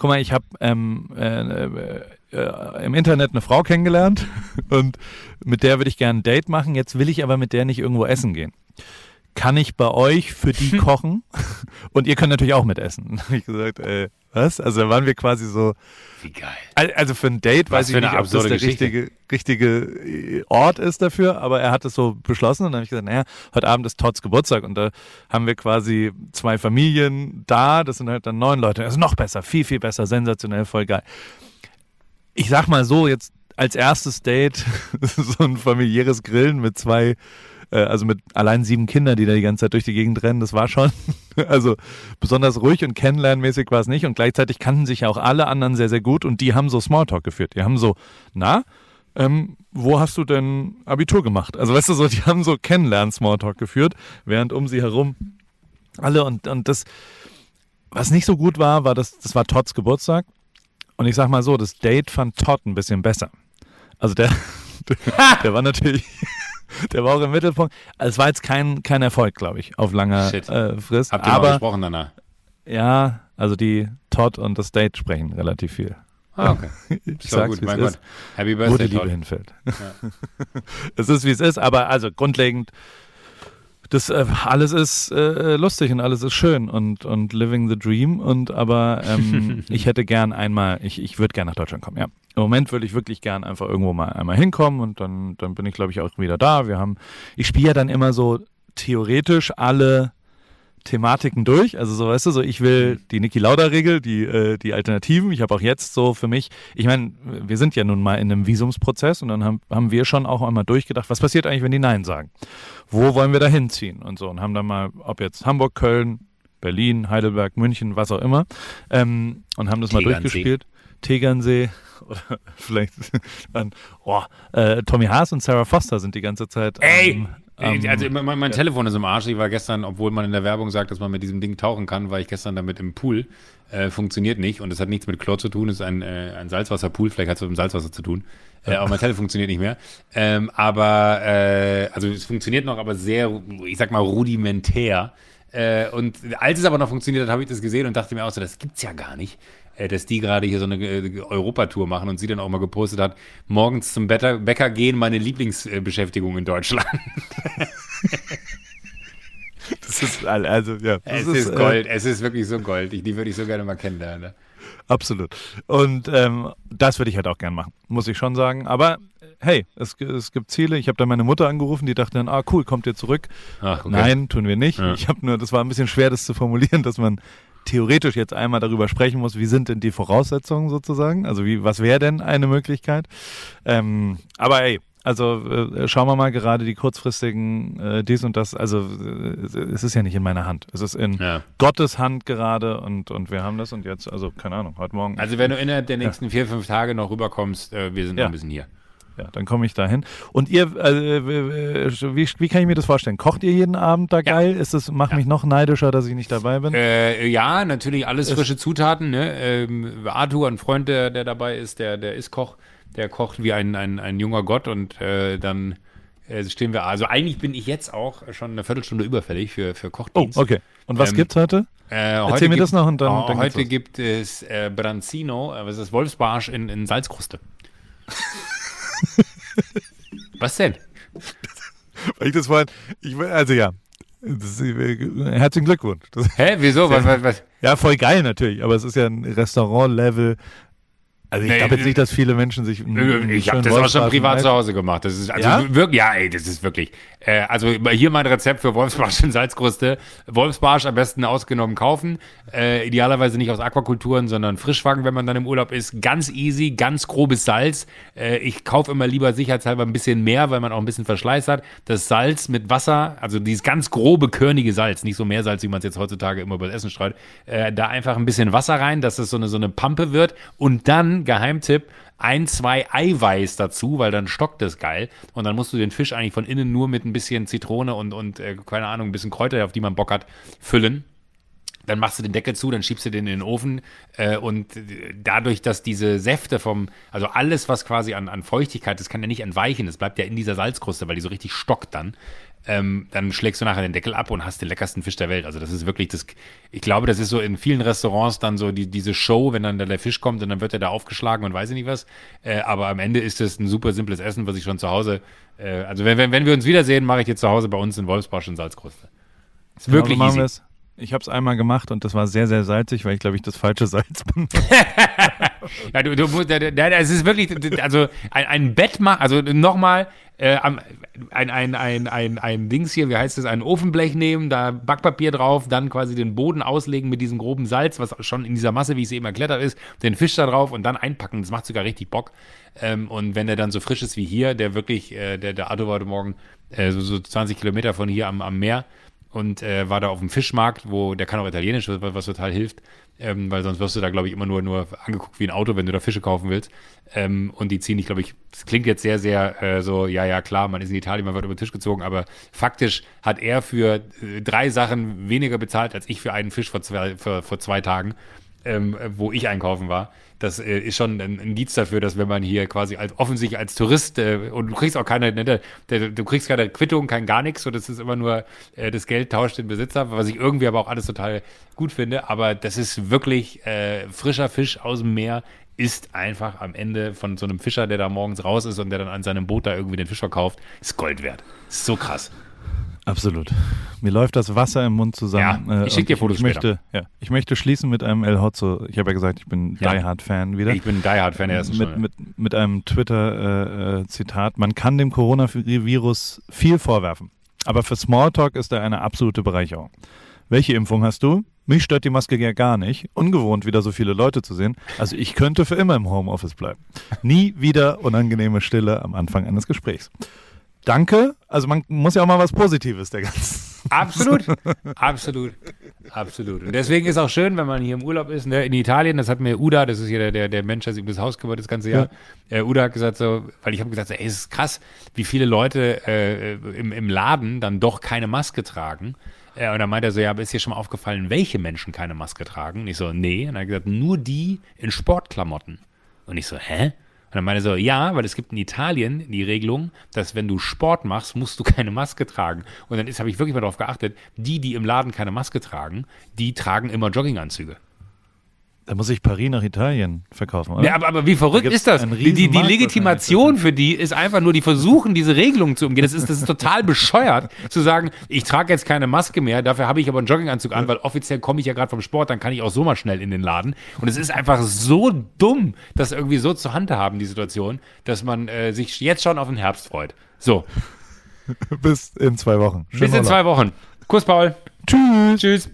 guck mal, ich habe ähm, äh, äh, äh, im Internet eine Frau kennengelernt und mit der würde ich gerne ein Date machen. Jetzt will ich aber mit der nicht irgendwo essen gehen. Kann ich bei euch für die kochen? und ihr könnt natürlich auch mitessen. Da habe ich gesagt, äh, was? Also da waren wir quasi so. Wie geil. Al- Also für ein Date Was weiß ich eine nicht, ob das der Geschichte. richtige, richtige äh, Ort ist dafür, aber er hat es so beschlossen und dann habe ich gesagt, naja, heute Abend ist Todds Geburtstag und da haben wir quasi zwei Familien da, das sind halt dann neun Leute. Das ist noch besser, viel, viel besser, sensationell, voll geil. Ich sag mal so, jetzt als erstes Date so ein familiäres Grillen mit zwei, äh, also mit allein sieben Kindern, die da die ganze Zeit durch die Gegend rennen, das war schon, also besonders ruhig und kennenlernmäßig war es nicht und gleichzeitig kannten sich ja auch alle anderen sehr, sehr gut und die haben so Smalltalk geführt. Die haben so, na, ähm, wo hast du denn Abitur gemacht? Also weißt du so, die haben so Kennenlernen-Smalltalk geführt, während um sie herum alle und, und das, was nicht so gut war, war das, das war Todds Geburtstag und ich sag mal so, das Date fand Todd ein bisschen besser. Also der, der, der war natürlich, der war auch im Mittelpunkt. Also es war jetzt kein, kein Erfolg, glaube ich, auf langer äh, Frist. Habt ihr mal Aber gesprochen danach? ja, also die Todd und das Date sprechen relativ viel. Ah, okay. Ich doch sag's, gut, mein Gott. ist, Happy wo die Birthday, Liebe Todd. hinfällt. es ist, wie es ist, aber also grundlegend, das äh, alles ist äh, lustig und alles ist schön und, und living the dream und aber ähm, ich hätte gern einmal, ich, ich würde gern nach Deutschland kommen, ja. Im Moment würde ich wirklich gern einfach irgendwo mal einmal hinkommen und dann, dann bin ich, glaube ich, auch wieder da. Wir haben, ich spiele ja dann immer so theoretisch alle Thematiken durch. Also so, weißt du, so ich will die Niki Lauda-Regel, die, äh, die Alternativen. Ich habe auch jetzt so für mich, ich meine, wir sind ja nun mal in einem Visumsprozess und dann haben, haben wir schon auch einmal durchgedacht, was passiert eigentlich, wenn die Nein sagen? Wo wollen wir da hinziehen? Und so und haben dann mal, ob jetzt Hamburg, Köln, Berlin, Heidelberg, München, was auch immer, ähm, und haben das mal Tegernsee. durchgespielt. Tegernsee oder vielleicht an, oh, äh, Tommy Haas und Sarah Foster sind die ganze Zeit Ey! am- also mein, mein Telefon ist im Arsch. Ich war gestern, obwohl man in der Werbung sagt, dass man mit diesem Ding tauchen kann, war ich gestern damit im Pool. Äh, funktioniert nicht und es hat nichts mit Chlor zu tun. Es ist ein, äh, ein Salzwasserpool. Vielleicht hat es mit dem Salzwasser zu tun. Äh, aber mein Telefon funktioniert nicht mehr. Ähm, aber äh, also es funktioniert noch, aber sehr, ich sag mal rudimentär. Äh, und als es aber noch funktioniert hat, habe ich das gesehen und dachte mir auch so, das gibt's ja gar nicht. Äh, dass die gerade hier so eine äh, Europatour machen und sie dann auch mal gepostet hat, morgens zum Bäcker, Bäcker gehen, meine Lieblingsbeschäftigung in Deutschland. das ist, also, ja. Es ist, äh, Gold, es ist wirklich so Gold. Ich, die würde ich so gerne mal kennenlernen. ne? Absolut. Und ähm, das würde ich halt auch gern machen, muss ich schon sagen. Aber äh, hey, es, es gibt Ziele. Ich habe da meine Mutter angerufen, die dachte dann, ah cool, kommt ihr zurück? Ach, okay. Nein, tun wir nicht. Ja. Ich habe nur, das war ein bisschen schwer, das zu formulieren, dass man theoretisch jetzt einmal darüber sprechen muss, wie sind denn die Voraussetzungen sozusagen? Also wie, was wäre denn eine Möglichkeit? Ähm, aber ey, also äh, schauen wir mal gerade die kurzfristigen äh, dies und das. Also äh, es ist ja nicht in meiner Hand. Es ist in Ja. Gottes Hand gerade und, und wir haben das und jetzt, also keine Ahnung, heute Morgen. Also wenn du innerhalb der nächsten vier, fünf Tage noch rüberkommst, äh, wir sind noch Ja. ein bisschen hier. Ja, dann komme ich da hin. Und ihr, äh, wie, wie kann ich mir das vorstellen? Kocht ihr jeden Abend da geil? Ist es, macht mich noch neidischer, dass ich nicht dabei bin? Äh, ja, natürlich alles frische Zutaten. Ne? Ähm, Arthur, ein Freund, der, der dabei ist, der, der ist Koch, der kocht wie ein, ein, ein junger Gott und äh, dann äh, stehen wir. Also eigentlich bin ich jetzt auch schon eine Viertelstunde überfällig für, für oh, Kochdienst. okay. Und was Ähm, gibt's heute? Äh, Erzähl mir gibt- das noch und dann- oh, dann heute gibt es äh, Branzino, äh, was ist das? Wolfsbarsch in, in Salzkruste. was denn? Weil ich das vorhin, ich, also ja, das, herzlichen Glückwunsch. Das, Hä, wieso? Was, was, was? ja, voll geil natürlich, aber es ist ja ein Restaurant-Level. Also ich Nee, glaube jetzt äh, nicht, dass viele Menschen sich einen Ich habe das auch schon privat zu Hause gemacht. Das ist also Ja? wirklich, ja, ey, das ist wirklich. Äh, also hier mein Rezept für Wolfsbarsch in Salzkruste. Wolfsbarsch am besten ausgenommen kaufen. Äh, idealerweise nicht aus Aquakulturen, sondern Frischfang, wenn man dann im Urlaub ist. Ganz easy, ganz grobes Salz. Äh, ich kaufe immer lieber sicherheitshalber ein bisschen mehr, weil man auch ein bisschen Verschleiß hat. Das Salz mit Wasser, also dieses ganz grobe, körnige Salz, nicht so Meersalz, wie man es jetzt heutzutage immer über das Essen streut. Äh, da einfach ein bisschen Wasser rein, dass es so eine, so eine Pampe wird. Und dann, Geheimtipp, ein, zwei Eiweiß dazu, weil dann stockt es geil. Und dann musst du den Fisch eigentlich von innen nur mit ein bisschen Zitrone und, und äh, keine Ahnung, ein bisschen Kräuter, auf die man Bock hat, füllen. dann machst du den Deckel zu, dann schiebst du den in den Ofen äh, und dadurch, dass diese Säfte vom, also alles, was quasi an, an Feuchtigkeit, das kann ja nicht entweichen, das bleibt ja in dieser Salzkruste, weil die so richtig stockt dann. Ähm, dann schlägst du nachher den Deckel ab und hast den leckersten Fisch der Welt. Also das ist wirklich das, ich glaube, das ist so in vielen Restaurants dann so die, diese Show, wenn dann der Fisch kommt und dann wird er da aufgeschlagen und weiß ich nicht was. Äh, aber am Ende ist es ein super simples Essen, was ich schon zu Hause, äh, also wenn, wenn, wenn wir uns wiedersehen, mache ich jetzt zu Hause bei uns in Wolfsbach schon Salzkruste. Ist genau, wirklich so easy. Wir's. Ich habe es einmal gemacht und das war sehr, sehr salzig, weil ich glaube ich das falsche Salz bin. ja, du, du musst, es ist wirklich, also ein, ein Bett machen, also nochmal, äh, ein, ein, ein, ein, ein Dings hier, wie heißt das, ein Ofenblech nehmen, da Backpapier drauf, dann quasi den Boden auslegen mit diesem groben Salz, was schon in dieser Masse, wie ich es eben erklärt habe, ist, den Fisch da drauf und dann einpacken. Das macht sogar richtig Bock. Ähm, und wenn der dann so frisch ist wie hier, der wirklich, äh, der, der war heute Morgen äh, so, so 20 Kilometer von hier am, am Meer, und äh, war da auf dem Fischmarkt, wo der kann auch Italienisch, was, was total hilft, ähm, weil sonst wirst du da, glaube ich, immer nur, nur angeguckt wie ein Auto, wenn du da Fische kaufen willst. Ähm, und die ziehen dich, glaube ich, das klingt jetzt sehr, sehr äh, so, ja, ja, klar, man ist in Italien, man wird über den Tisch gezogen, aber faktisch hat er für äh, drei Sachen weniger bezahlt, als ich für einen Fisch vor zwei, vor, vor zwei Tagen, ähm, wo ich einkaufen war das äh, ist schon ein Indiz dafür, dass wenn man hier quasi als offensichtlich als Tourist äh, und du kriegst auch keine, ne, du kriegst keine Quittung, kein gar nichts, so das ist immer nur äh, das Geld tauscht den Besitzer, was ich irgendwie aber auch alles total gut finde. Aber das ist wirklich äh, frischer Fisch aus dem Meer, ist einfach am Ende von so einem Fischer, der da morgens raus ist und der dann an seinem Boot da irgendwie den Fisch verkauft, ist Gold wert. Ist so krass. Absolut. Mir läuft das Wasser im Mund zusammen. Ja, ich schicke dir Fotos ich möchte, ja, ich möchte schließen mit einem El Hotzo. Ich habe ja gesagt, ich bin ja. Die Hard-Fan wieder. Ich bin Die Hard-Fan der ersten mit, mit, mit einem Twitter-Zitat. Man kann dem Coronavirus viel vorwerfen, aber für Smalltalk ist er eine absolute Bereicherung. Welche Impfung hast du? Mich stört die Maske ja gar nicht. Ungewohnt, wieder so viele Leute zu sehen. Also ich könnte für immer im Homeoffice bleiben. Nie wieder unangenehme Stille am Anfang eines Gesprächs danke. Also man muss ja auch mal was Positives der ganzen. Absolut, absolut, absolut. Und deswegen ist auch schön, wenn man hier im Urlaub ist, ne, in Italien, das hat mir Uda, das ist hier der, der, der Mensch, der sich um das Haus kümmert das ganze Jahr. Ja. Äh, Uda hat gesagt so, weil ich habe gesagt, so, ey, es ist krass, wie viele Leute äh, im, im Laden dann doch keine Maske tragen. Äh, und dann meint er so, ja, aber ist dir schon mal aufgefallen, welche Menschen keine Maske tragen? Und ich so, nee. Und er hat gesagt, nur die in Sportklamotten. Und ich so, hä? Und dann meinte so, ja, weil es gibt in Italien die Regelung, dass wenn du Sport machst, musst du keine Maske tragen. Und dann habe ich wirklich mal darauf geachtet, die, die im Laden keine Maske tragen, die tragen immer Jogginganzüge. Da muss ich Paris nach Italien verkaufen, oder? Ja, aber, aber wie verrückt da ist das? Die, die, die Legitimation für die ist einfach nur, die versuchen, diese Regelung zu umgehen. Das ist, das ist total bescheuert, zu sagen, ich trage jetzt keine Maske mehr, dafür habe ich aber einen Jogginganzug an, weil offiziell komme ich ja gerade vom Sport, dann kann ich auch so mal schnell in den Laden. Und es ist einfach so dumm, das irgendwie so zu handhaben, die Situation, dass man äh, sich jetzt schon auf den Herbst freut. So. Bis in zwei Wochen. Schön Bis in zwei Wochen. Kuss, Paul. Tschüss. Tschüss.